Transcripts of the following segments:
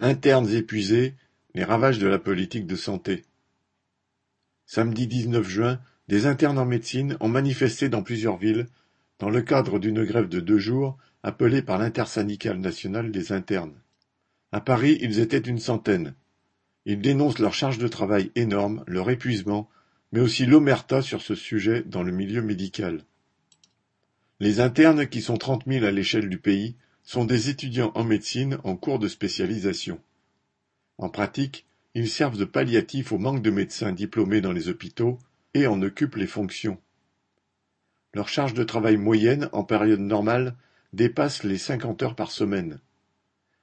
Internes épuisés, les ravages de la politique de santé. Samedi dix-neuf juin, des internes en médecine ont manifesté dans plusieurs villes, dans le cadre d'une grève de deux jours appelée par l'intersyndicale nationale des internes. À Paris, ils étaient une centaine. Ils dénoncent leur charge de travail énorme, leur épuisement, mais aussi l'omerta sur ce sujet dans le milieu médical. Les internes, qui sont trente mille à l'échelle du pays, sont des étudiants en médecine en cours de spécialisation. En pratique, ils servent de palliatif au manque de médecins diplômés dans les hôpitaux et en occupent les fonctions. Leur charge de travail moyenne en période normale dépasse les cinquante heures par semaine.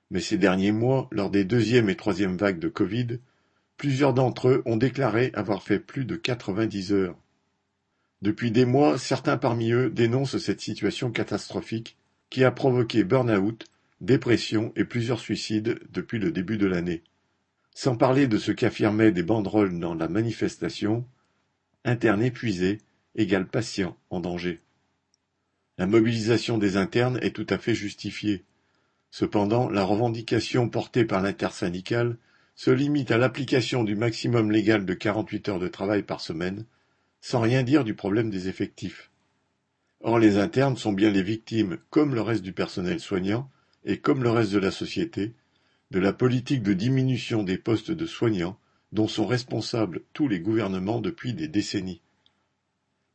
Mais ces derniers mois, lors des deuxième et troisième vagues de Covid, plusieurs d'entre eux ont déclaré avoir fait plus de quatre-vingt-dix heures. Depuis des mois, certains parmi eux dénoncent cette situation catastrophique qui a provoqué burn-out, dépression et plusieurs suicides depuis le début de l'année. Sans parler de ce qu'affirmaient des banderoles dans la manifestation, interne épuisé égale patient en danger. La mobilisation des internes est tout à fait justifiée. Cependant, la revendication portée par l'intersyndicale se limite à l'application du maximum légal de 48 heures de travail par semaine, sans rien dire du problème des effectifs. Or les internes sont bien les victimes, comme le reste du personnel soignant, et comme le reste de la société, de la politique de diminution des postes de soignants dont sont responsables tous les gouvernements depuis des décennies.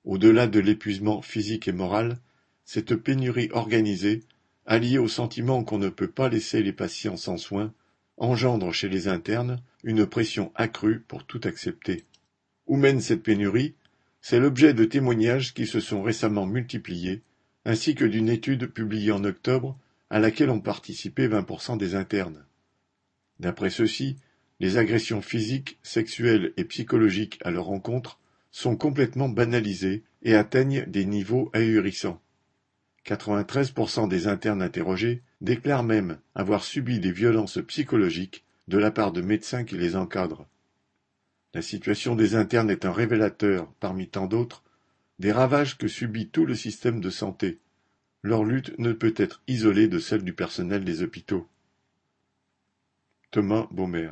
Au-delà de l'épuisement physique et moral, cette pénurie organisée, alliée au sentiment qu'on ne peut pas laisser les patients sans soins, engendre chez les internes une pression accrue pour tout accepter. Où mène cette pénurie? C'est l'objet de témoignages qui se sont récemment multipliés, ainsi que d'une étude publiée en octobre à laquelle ont participé 20% des internes. D'après ceux-ci, les agressions physiques, sexuelles et psychologiques à leur encontre sont complètement banalisées et atteignent des niveaux ahurissants. 93% des internes interrogés déclarent même avoir subi des violences psychologiques de la part de médecins qui les encadrent. La situation des internes est un révélateur, parmi tant d'autres, des ravages que subit tout le système de santé. Leur lutte ne peut être isolée de celle du personnel des hôpitaux. Thomas Baumer